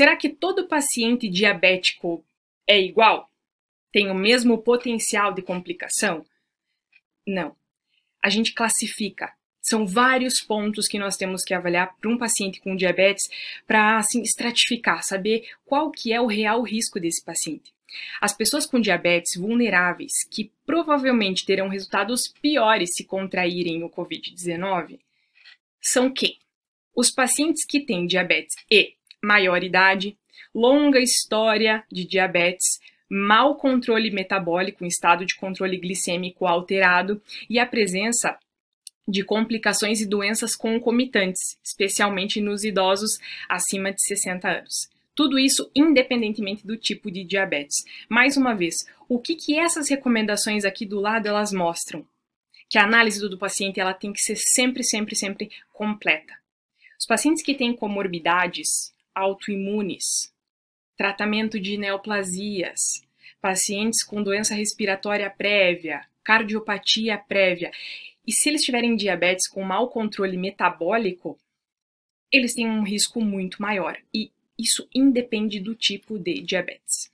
Será que todo paciente diabético é igual? Tem o mesmo potencial de complicação? Não. A gente classifica. São vários pontos que nós temos que avaliar para um paciente com diabetes para assim estratificar, saber qual que é o real risco desse paciente. As pessoas com diabetes vulneráveis, que provavelmente terão resultados piores se contraírem o COVID-19, são quem? Os pacientes que têm diabetes e maior idade, longa história de diabetes, mau controle metabólico, estado de controle glicêmico alterado e a presença de complicações e doenças concomitantes, especialmente nos idosos acima de 60 anos. Tudo isso independentemente do tipo de diabetes. Mais uma vez, o que, que essas recomendações aqui do lado elas mostram? Que a análise do paciente ela tem que ser sempre, sempre, sempre completa. Os pacientes que têm comorbidades autoimunes, tratamento de neoplasias, pacientes com doença respiratória prévia, cardiopatia prévia, e se eles tiverem diabetes com mau controle metabólico, eles têm um risco muito maior. E isso independe do tipo de diabetes.